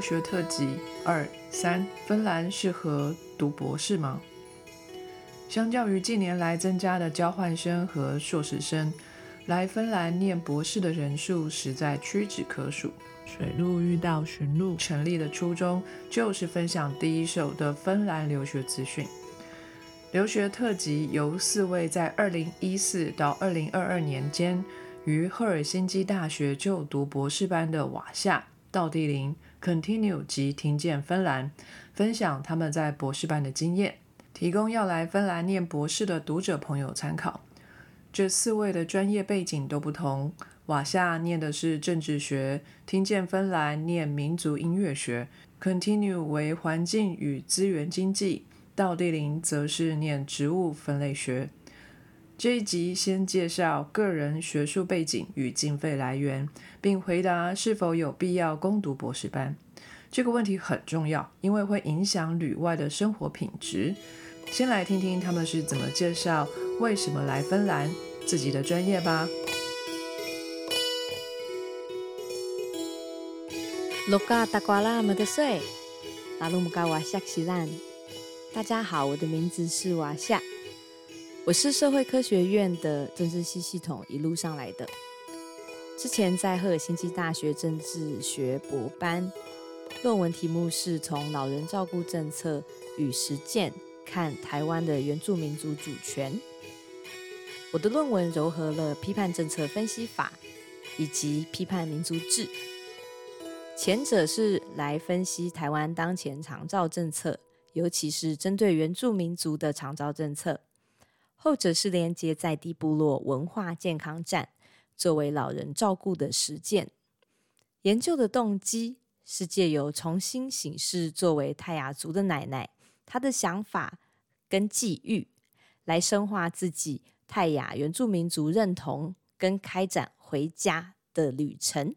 留学特辑二三：芬兰适合读博士吗？相较于近年来增加的交换生和硕士生，来芬兰念博士的人数实在屈指可数。水路遇到寻路成立的初衷就是分享第一手的芬兰留学资讯。留学特辑由四位在2014到2022年间于赫尔辛基大学就读博士班的瓦夏、道地林、Continue 及听见芬兰分享他们在博士班的经验，提供要来芬兰念博士的读者朋友参考。这四位的专业背景都不同。瓦夏念的是政治学，听见芬兰念民族音乐学，Continue 为环境与资源经济。道地林则是念植物分类学。这一集先介绍个人学术背景与经费来源，并回答是否有必要攻读博士班。这个问题很重要，因为会影响旅外的生活品质。先来听听他们是怎么介绍为什么来芬兰自己的专业吧。大家好，我的名字是瓦夏，我是社会科学院的政治系系统一路上来的。之前在赫尔辛基大学政治学博班，论文题目是从老人照顾政策与实践看台湾的原住民族主权。我的论文糅合了批判政策分析法以及批判民族志，前者是来分析台湾当前长照政策。尤其是针对原住民族的长照政策，后者是连接在地部落文化健康站，作为老人照顾的实践研究的动机，是借由重新醒视作为泰雅族的奶奶她的想法跟际遇，来深化自己泰雅原住民族认同跟开展回家的旅程。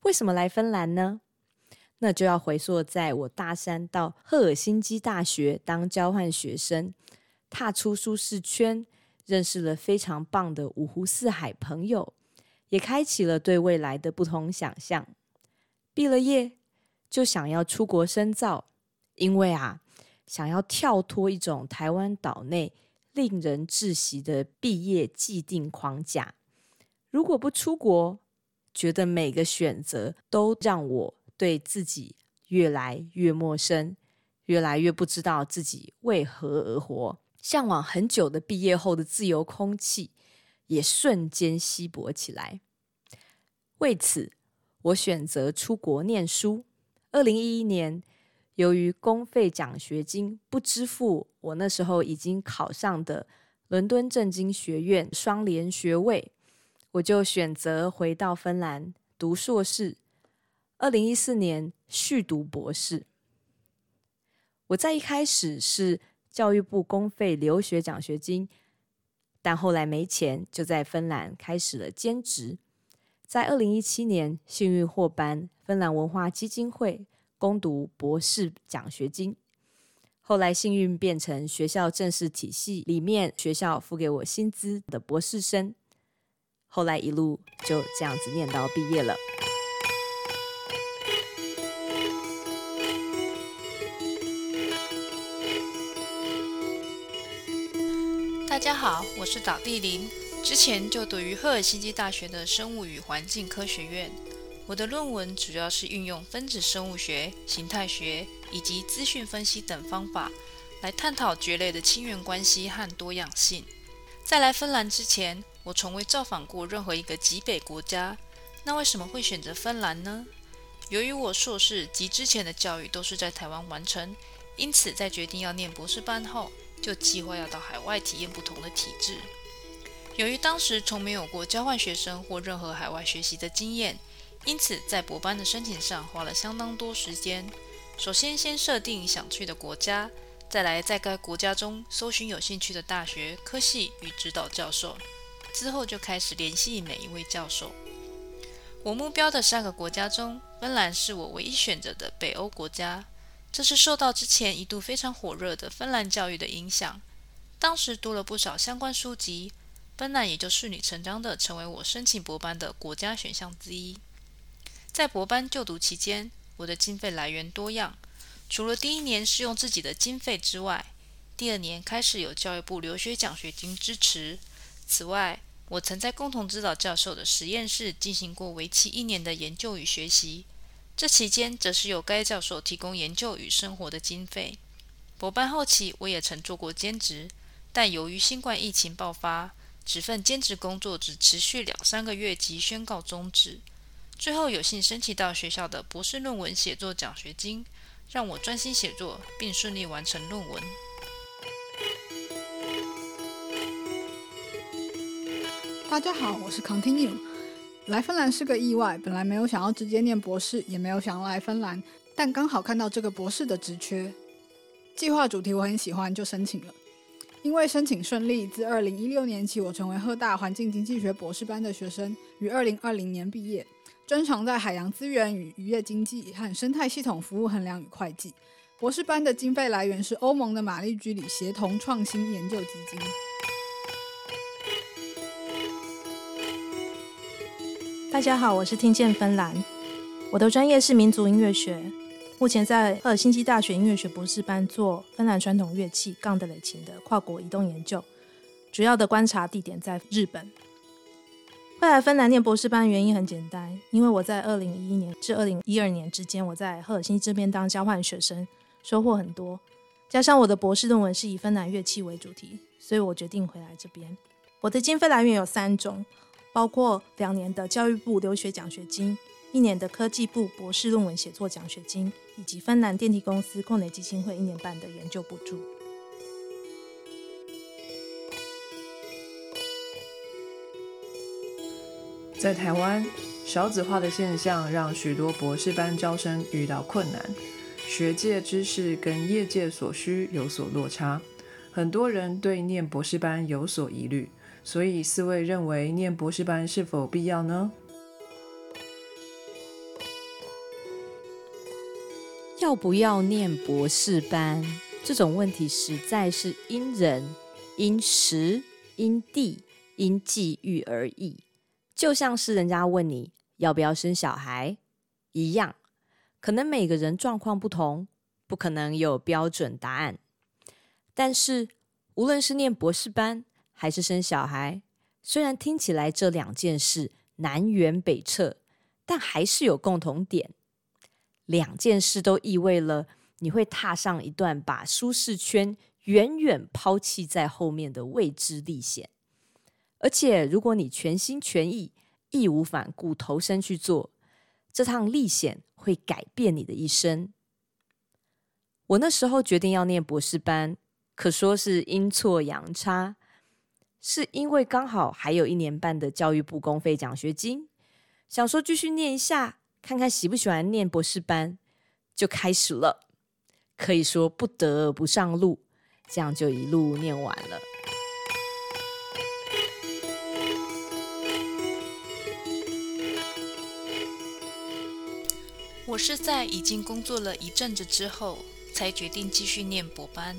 为什么来芬兰呢？那就要回溯，在我大三到赫尔辛基大学当交换学生，踏出舒适圈，认识了非常棒的五湖四海朋友，也开启了对未来的不同想象。毕了业就想要出国深造，因为啊，想要跳脱一种台湾岛内令人窒息的毕业既定框架。如果不出国，觉得每个选择都让我。对自己越来越陌生，越来越不知道自己为何而活。向往很久的毕业后的自由空气，也瞬间稀薄起来。为此，我选择出国念书。二零一一年，由于公费奖学金不支付我那时候已经考上的伦敦政经学院双联学位，我就选择回到芬兰读硕士。二零一四年续读博士，我在一开始是教育部公费留学奖学金，但后来没钱，就在芬兰开始了兼职。在二零一七年幸运获颁芬兰文化基金会攻读博士奖学金，后来幸运变成学校正式体系里面学校付给我薪资的博士生，后来一路就这样子念到毕业了。大家好，我是岛地林，之前就读于赫尔辛基大学的生物与环境科学院。我的论文主要是运用分子生物学、形态学以及资讯分析等方法，来探讨蕨类的亲缘关系和多样性。在来芬兰之前，我从未造访过任何一个极北国家。那为什么会选择芬兰呢？由于我硕士及之前的教育都是在台湾完成，因此在决定要念博士班后。就计划要到海外体验不同的体制。由于当时从没有过交换学生或任何海外学习的经验，因此在博班的申请上花了相当多时间。首先，先设定想去的国家，再来在该国家中搜寻有兴趣的大学、科系与指导教授，之后就开始联系每一位教授。我目标的三个国家中，芬兰是我唯一选择的北欧国家。这是受到之前一度非常火热的芬兰教育的影响，当时读了不少相关书籍，芬兰也就顺理成章地成为我申请博班的国家选项之一。在博班就读期间，我的经费来源多样，除了第一年是用自己的经费之外，第二年开始有教育部留学奖学金支持。此外，我曾在共同指导教授的实验室进行过为期一年的研究与学习，这期间则是由该教授提供研究与生活的经费。博班后期，我也曾做过兼职，但由于新冠疫情爆发，此份兼职工作只持续两三个月即宣告终止。最后有幸申请到学校的博士论文写作奖学金，让我专心写作，并顺利完成论文。大家好，我是 Continue。来芬兰是个意外，本来没有想要直接念博士，也没有想要来芬兰，但刚好看到这个博士的职缺，计划主题我很喜欢，就申请了。因为申请顺利，自二零一六年起，我成为赫大环境经济学博士班的学生，于二零二零年毕业，专长在海洋资源与渔业经济和生态系统服务衡量与会计。博士班的经费来源是欧盟的玛丽居里协同创新研究基金。大家好，我是听见芬兰，我的专业是民族音乐学，目前在赫尔辛基大学音乐学博士班做芬兰传统乐器杠德雷琴的跨国移动研究，主要的观察地点在日本。会来芬兰念博士班原因很简单，因为我在二零一一年至二零一二年之间，我在赫尔辛基这边当交换学生，收获很多，加上我的博士论文是以芬兰乐器为主题，所以我决定回来这边。我的经费来源有三种。包括两年的教育部留学奖学金，一年的科技部博士论文写作奖学金，以及芬兰电梯公司控雷基金会一年半的研究补助。在台湾，少子化的现象让许多博士班招生遇到困难，学界知识跟业界所需有所落差，很多人对念博士班有所疑虑。所以，四位认为念博士班是否必要呢？要不要念博士班？这种问题实在是因人、因时、因地、因际遇而异，就像是人家问你要不要生小孩一样，可能每个人状况不同，不可能有标准答案。但是，无论是念博士班，还是生小孩，虽然听起来这两件事南辕北辙，但还是有共同点。两件事都意味了你会踏上一段把舒适圈远远抛弃在后面的未知历险。而且，如果你全心全意、义无反顾投身去做这趟历险，会改变你的一生。我那时候决定要念博士班，可说是阴错阳差。是因为刚好还有一年半的教育部公费奖学金，想说继续念一下，看看喜不喜欢念博士班，就开始了。可以说不得不上路，这样就一路念完了。我是在已经工作了一阵子之后，才决定继续念博班。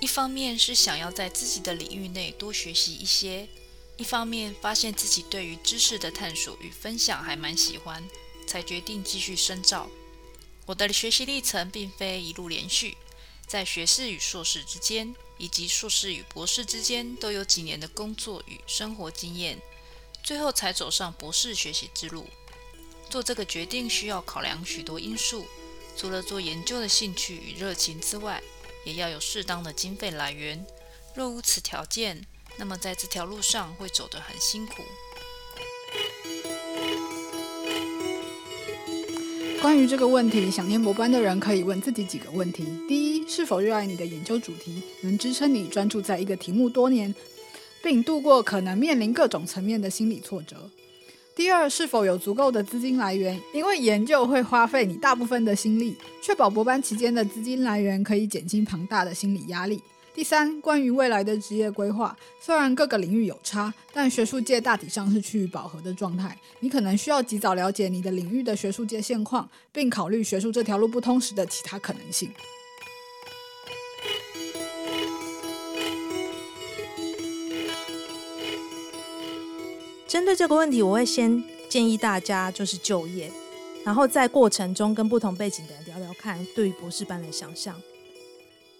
一方面是想要在自己的领域内多学习一些，一方面发现自己对于知识的探索与分享还蛮喜欢，才决定继续深造。我的学习历程并非一路连续，在学士与硕士之间，以及硕士与博士之间，都有几年的工作与生活经验，最后才走上博士学习之路。做这个决定需要考量许多因素，除了做研究的兴趣与热情之外，也要有适当的经费来源，若无此条件，那么在这条路上会走得很辛苦。关于这个问题，想念博班的人可以问自己几个问题：第一，是否热爱你的研究主题，能支撑你专注在一个题目多年，并度过可能面临各种层面的心理挫折？第二，是否有足够的资金来源？因为研究会花费你大部分的心力，确保博班期间的资金来源可以减轻庞大的心理压力。第三，关于未来的职业规划，虽然各个领域有差，但学术界大体上是趋于饱和的状态。你可能需要及早了解你的领域的学术界现况，并考虑学术这条路不通时的其他可能性。针对这个问题，我会先建议大家就是就业，然后在过程中跟不同背景的人聊聊看，对于博士班的想象。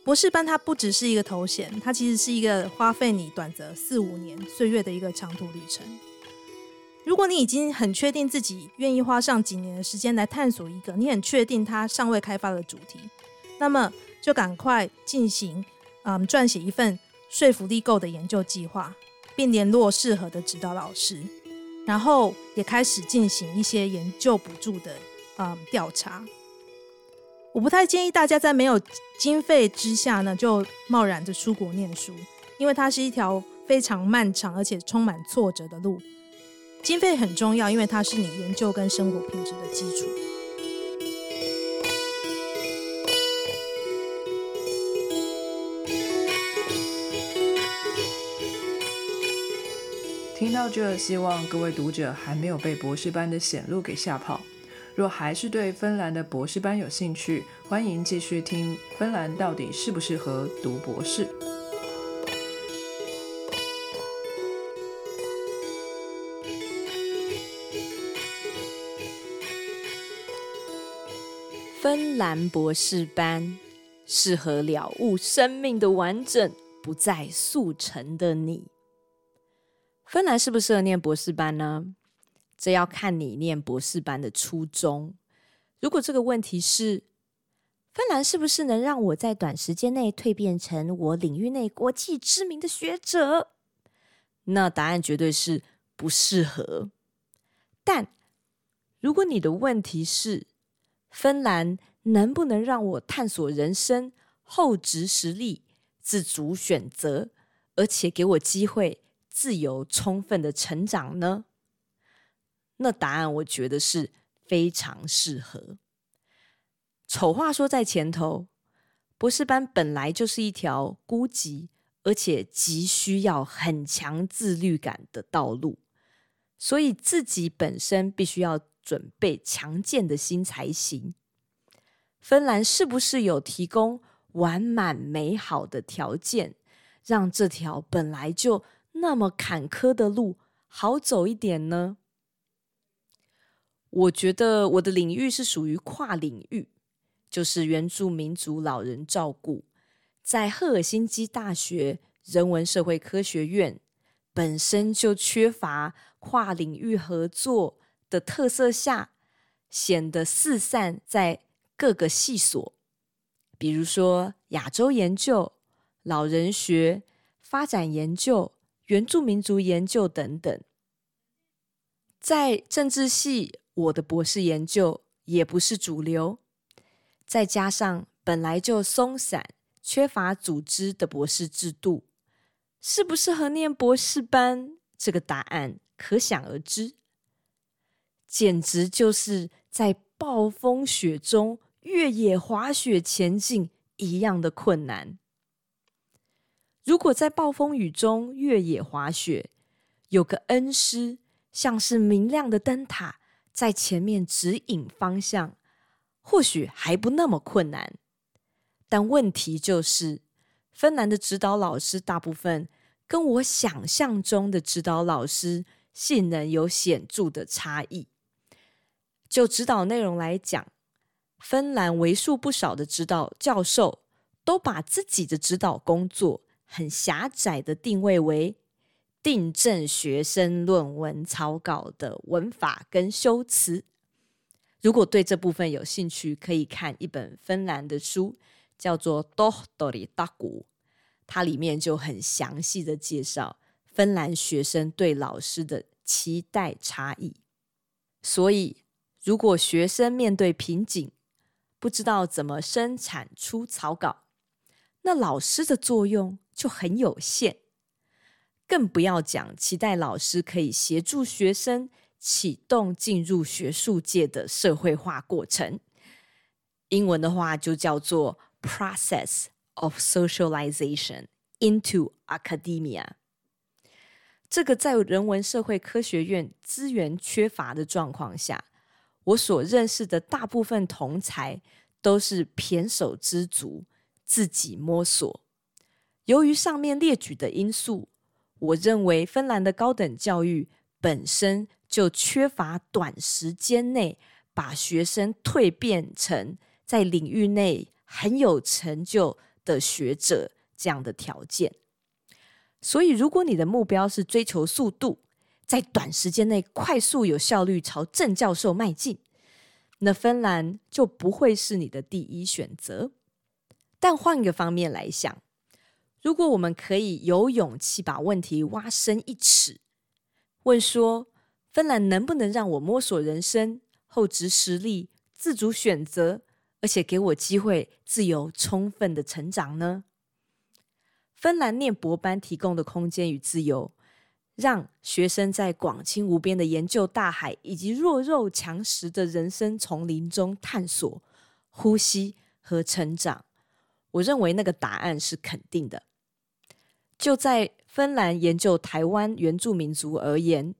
博士班它不只是一个头衔，它其实是一个花费你短则四五年岁月的一个长途旅程。如果你已经很确定自己愿意花上几年的时间来探索一个你很确定它尚未开发的主题，那么就赶快进行，嗯，撰写一份说服力够的研究计划，并联络适合的指导老师，然后也开始进行一些研究补助的，嗯，调查。我不太建议大家在没有经费之下呢，就贸然的出国念书，因为它是一条非常漫长而且充满挫折的路。经费很重要，因为它是你研究跟生活品质的基础。听到这，希望各位读者还没有被博士班的显露给吓跑。若还是对芬兰的博士班有兴趣，欢迎继续听芬兰到底适不适合读博士。芬兰博士班适合了悟生命的完整，不再速成的你。芬兰适不适合念博士班呢？这要看你念博士班的初衷。如果这个问题是芬兰是不是能让我在短时间内蜕变成我领域内国际知名的学者？那答案绝对是不适合。但如果你的问题是芬兰能不能让我探索人生、厚植实力、自主选择，而且给我机会自由充分的成长呢？那答案我觉得是非常适合。丑话说在前头，博士班本来就是一条孤寂而且急需要很强自律感的道路，所以自己本身必须要准备强健的心才行。芬兰是不是有提供完满美好的条件，让这条本来就那么坎坷的路好走一点呢？我觉得我的领域是属于跨领域，就是原住民族老人照顾，在赫尔辛基大学人文社会科学院本身就缺乏跨领域合作的特色下，显得四散在各个系所，比如说亚洲研究、老人学、发展研究、原住民族研究等等，在政治系。我的博士研究也不是主流，再加上本来就松散、缺乏组织的博士制度，适不适合念博士班？这个答案可想而知，简直就是在暴风雪中越野滑雪前进一样的困难。如果在暴风雨中越野滑雪，有个恩师，像是明亮的灯塔。在前面指引方向，或许还不那么困难，但问题就是，芬兰的指导老师大部分跟我想象中的指导老师性能有显著的差异。就指导内容来讲，芬兰为数不少的指导教授都把自己的指导工作很狭窄的定位为。订正学生论文草稿的文法跟修辞。如果对这部分有兴趣，可以看一本芬兰的书，叫做《Dohtori d a g u 它里面就很详细的介绍芬兰学生对老师的期待差异。所以，如果学生面对瓶颈，不知道怎么生产出草稿，那老师的作用就很有限。更不要讲期待老师可以协助学生启动进入学术界的社会化过程。英文的话就叫做 process of socialization into academia。这个在人文社会科学院资源缺乏的状况下，我所认识的大部分同才都是胼手知足，自己摸索。由于上面列举的因素。我认为芬兰的高等教育本身就缺乏短时间内把学生蜕变成在领域内很有成就的学者这样的条件。所以，如果你的目标是追求速度，在短时间内快速有效率朝正教授迈进，那芬兰就不会是你的第一选择。但换个方面来想，如果我们可以有勇气把问题挖深一尺，问说。芬兰能不能让我摸索人生、厚植实力、自主选择，而且给我机会自由充分的成长呢？芬兰念博班提供的空间与自由，让学生在广清无边的研究大海以及弱肉强食的人生丛林中探索、呼吸和成长。我认为那个答案是肯定的。就在芬兰研究台湾原住民族而言。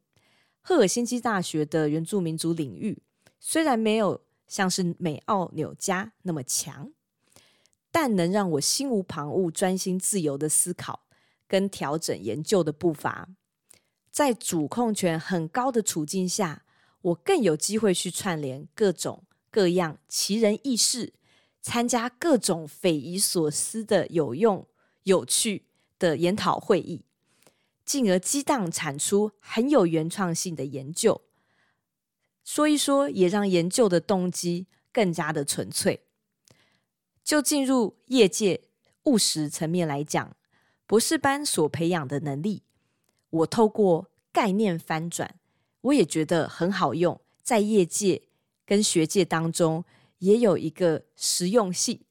赫尔辛基大学的原住民族领域虽然没有像是美奥纽加那么强，但能让我心无旁骛、专心自由的思考跟调整研究的步伐。在主控权很高的处境下，我更有机会去串联各种各样奇人异事，参加各种匪夷所思的有用、有趣的研讨会议。进而激荡产出很有原创性的研究，说一说也让研究的动机更加的纯粹。就进入业界务实层面来讲，博士班所培养的能力，我透过概念翻转，我也觉得很好用，在业界跟学界当中也有一个实用性，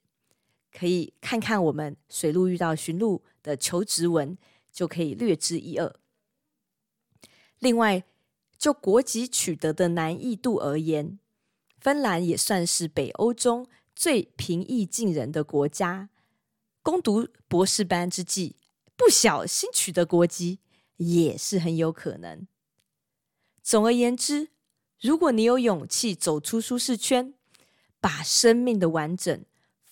可以看看我们水路遇到寻路的求职文。就可以略知一二。另外，就国籍取得的难易度而言，芬兰也算是北欧中最平易近人的国家。攻读博士班之际，不小心取得国籍也是很有可能。总而言之，如果你有勇气走出舒适圈，把生命的完整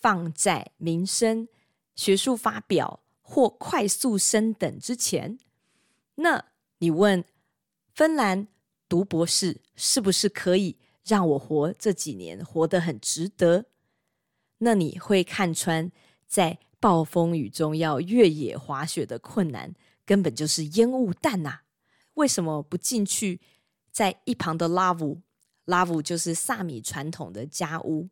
放在民生、学术发表。或快速升等之前，那你问芬兰读博士是不是可以让我活这几年活得很值得？那你会看穿在暴风雨中要越野滑雪的困难，根本就是烟雾弹呐！为什么不进去在一旁的拉乌？拉乌就是萨米传统的家屋，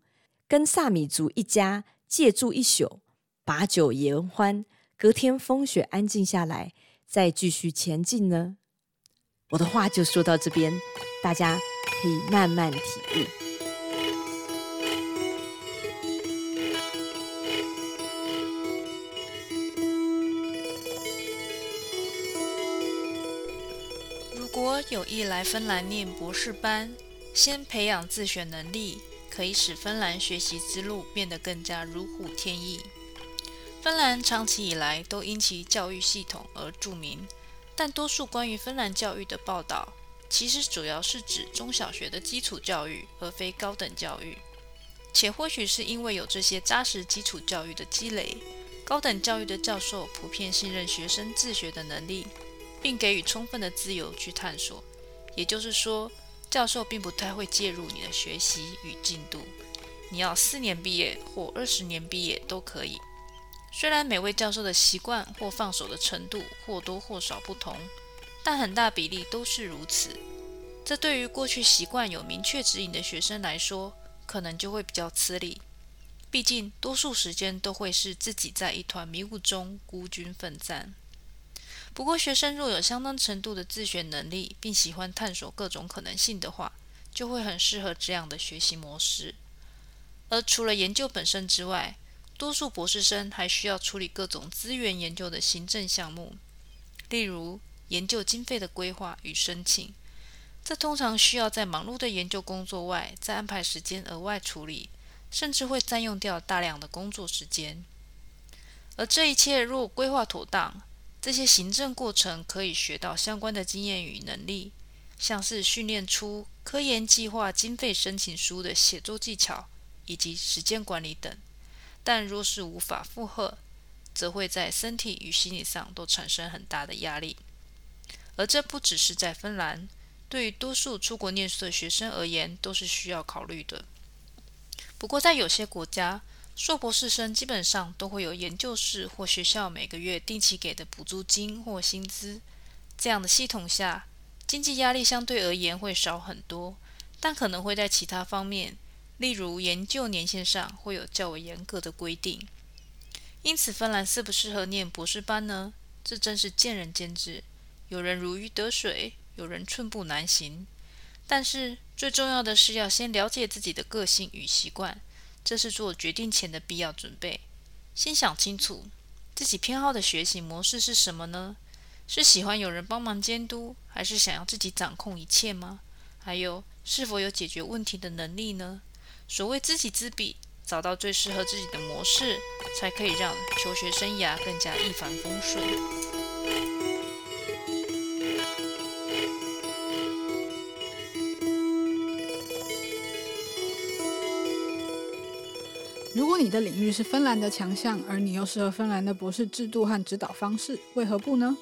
跟萨米族一家借住一宿，把酒言欢。隔天风雪安静下来，再继续前进呢。我的话就说到这边，大家可以慢慢体悟。如果有意来芬兰念博士班，先培养自学能力，可以使芬兰学习之路变得更加如虎添翼。芬兰长期以来都因其教育系统而著名，但多数关于芬兰教育的报道，其实主要是指中小学的基础教育，而非高等教育。且或许是因为有这些扎实基础教育的积累，高等教育的教授普遍信任学生自学的能力，并给予充分的自由去探索。也就是说，教授并不太会介入你的学习与进度，你要四年毕业或二十年毕业都可以。虽然每位教授的习惯或放手的程度或多或少不同，但很大比例都是如此。这对于过去习惯有明确指引的学生来说，可能就会比较吃力。毕竟，多数时间都会是自己在一团迷雾中孤军奋战。不过，学生若有相当程度的自学能力，并喜欢探索各种可能性的话，就会很适合这样的学习模式。而除了研究本身之外，多数博士生还需要处理各种资源研究的行政项目，例如研究经费的规划与申请。这通常需要在忙碌的研究工作外，再安排时间额外处理，甚至会占用掉大量的工作时间。而这一切若规划妥当，这些行政过程可以学到相关的经验与能力，像是训练出科研计划经费申请书的写作技巧以及时间管理等。但若是无法负荷，则会在身体与心理上都产生很大的压力。而这不只是在芬兰，对于多数出国念书的学生而言都是需要考虑的。不过，在有些国家，硕博士生基本上都会有研究室或学校每个月定期给的补助金或薪资。这样的系统下，经济压力相对而言会少很多，但可能会在其他方面，例如研究年限上会有较为严格的规定。因此，芬兰适不适合念博士班呢？这真是见仁见智。有人如鱼得水，有人寸步难行。但是最重要的是要先了解自己的个性与习惯，这是做决定前的必要准备。先想清楚自己偏好的学习模式是什么呢？是喜欢有人帮忙监督，还是想要自己掌控一切吗？还有是否有解决问题的能力呢？所谓知己知彼，找到最适合自己的模式，才可以让求学生涯更加一帆风顺。你的领域是芬兰的强项，而你又适合芬兰的博士制度和指导方式，为何不呢？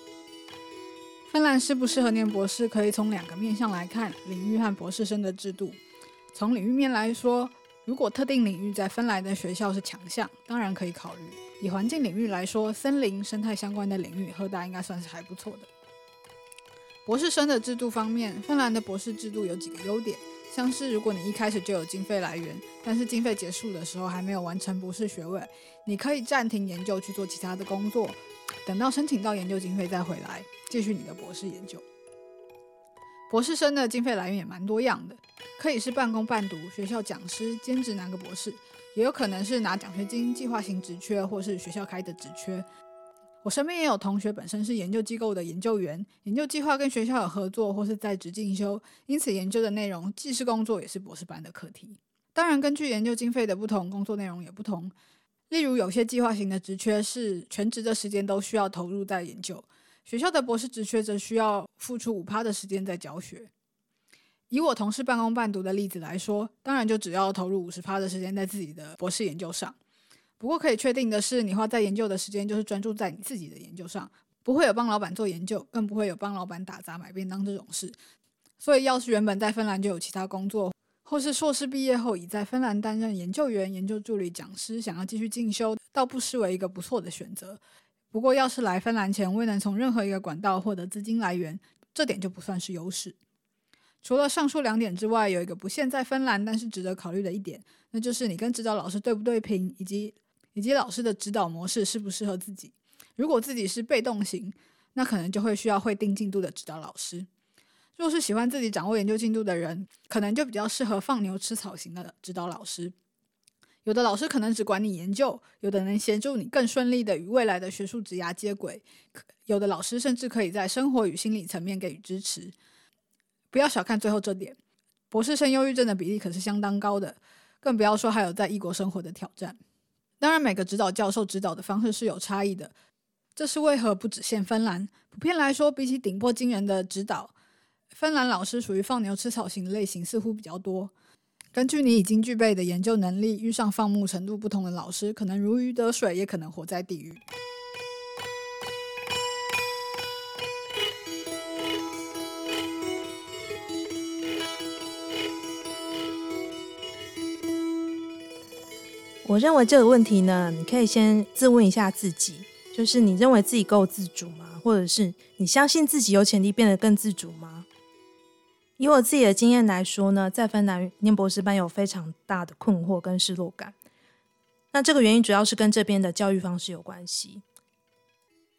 芬兰适不适合念博士，可以从两个面向来看：领域和博士生的制度。从领域面来说，如果特定领域在芬兰的学校是强项，当然可以考虑。以环境领域来说，森林、生态相关的领域，赫大应该算是还不错的。博士生的制度方面，芬兰的博士制度有几个优点。像是如果你一开始就有经费来源，但是经费结束的时候还没有完成博士学位，你可以暂停研究去做其他的工作，等到申请到研究经费再回来继续你的博士研究。博士生的经费来源也蛮多样的，可以是半工半读、学校讲师、兼职拿个博士，也有可能是拿奖学金、计划型职缺或是学校开的职缺。我身边也有同学本身是研究机构的研究员，研究计划跟学校有合作或是在职进修，因此研究的内容既是工作也是博士班的课题。当然，根据研究经费的不同，工作内容也不同。例如，有些计划型的职缺是全职的时间都需要投入在研究，学校的博士职缺则需要付出五趴的时间在教学。以我同事半工半读的例子来说，当然就只要投入五十趴的时间在自己的博士研究上。不过可以确定的是，你花在研究的时间就是专注在你自己的研究上，不会有帮老板做研究，更不会有帮老板打杂买便当这种事。所以，要是原本在芬兰就有其他工作，或是硕士毕业后已在芬兰担任研究员、研究助理、讲师，想要继续进修，倒不失为一个不错的选择。不过，要是来芬兰前未能从任何一个管道获得资金来源，这点就不算是优势。除了上述两点之外，有一个不限在芬兰，但是值得考虑的一点，那就是你跟指导老师对不对频，以及。以及老师的指导模式适不适合自己？如果自己是被动型，那可能就会需要会定进度的指导老师；若是喜欢自己掌握研究进度的人，可能就比较适合放牛吃草型的指导老师。有的老师可能只管你研究，有的能协助你更顺利的与未来的学术职涯接轨，有的老师甚至可以在生活与心理层面给予支持。不要小看最后这点，博士生忧郁症的比例可是相当高的，更不要说还有在异国生活的挑战。当然，每个指导教授指导的方式是有差异的。这是为何不只限芬兰？普遍来说，比起顶破惊人的指导，芬兰老师属于放牛吃草型类型似乎比较多。根据你已经具备的研究能力，遇上放牧程度不同的老师，可能如鱼得水，也可能活在地狱。我认为这个问题呢，你可以先自问一下自己，就是你认为自己够自主吗？或者是你相信自己有潜力变得更自主吗？以我自己的经验来说呢，在芬兰念博士班有非常大的困惑跟失落感。那这个原因主要是跟这边的教育方式有关系。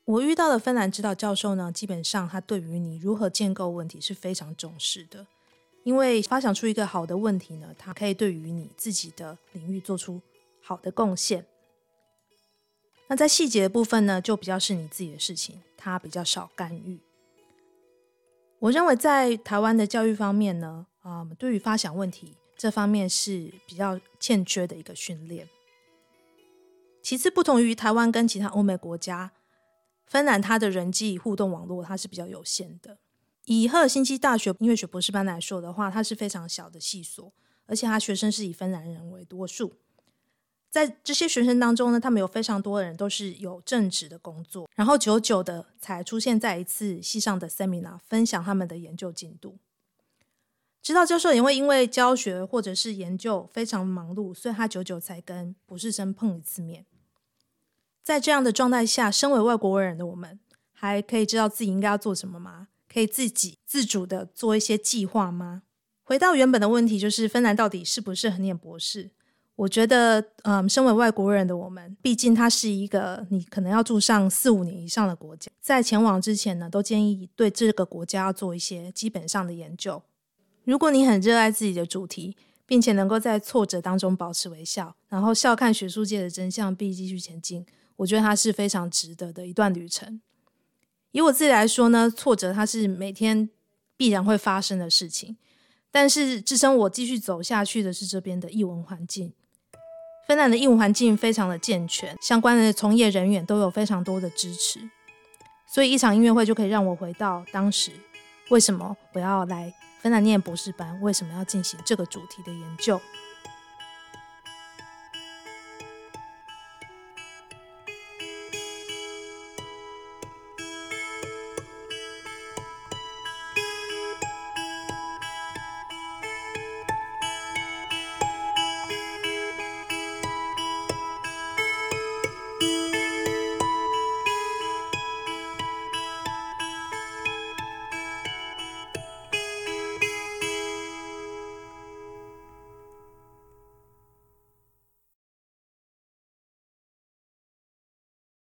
我遇到的芬兰指导教授呢，基本上他对于你如何建构问题是非常重视的，因为发想出一个好的问题呢，他可以对于你自己的领域做出。好的贡献。那在细节的部分呢，就比较是你自己的事情，他比较少干预。我认为在台湾的教育方面呢，啊，对于发想问题这方面是比较欠缺的一个训练。其次，不同于台湾跟其他欧美国家，芬兰它的人际互动网络它是比较有限的。以赫尔辛基大学音乐学博士班来说的话，它是非常小的系所，而且它学生是以芬兰人为多数。在这些学生当中呢，他们有非常多的人都是有正职的工作，然后久久的才出现在一次系上的 seminar，分享他们的研究进度。知道教授也会因为教学或者是研究非常忙碌，所以他久久才跟博士生碰一次面。在这样的状态下，身为外国人的我们，还可以知道自己应该要做什么吗？可以自己自主的做一些计划吗？回到原本的问题，就是芬兰到底适不适合念博士？我觉得，嗯，身为外国人的我们，毕竟它是一个你可能要住上四五年以上的国家，在前往之前呢，都建议对这个国家要做一些基本上的研究。如果你很热爱自己的主题，并且能够在挫折当中保持微笑，然后笑看学术界的真相，并继续前进，我觉得它是非常值得的一段旅程。以我自己来说呢，挫折它是每天必然会发生的事情，但是支撑我继续走下去的是这边的译文环境。芬兰的业务环境非常的健全，相关的从业人员都有非常多的支持，所以一场音乐会就可以让我回到当时为什么我要来芬兰念博士班，为什么要进行这个主题的研究。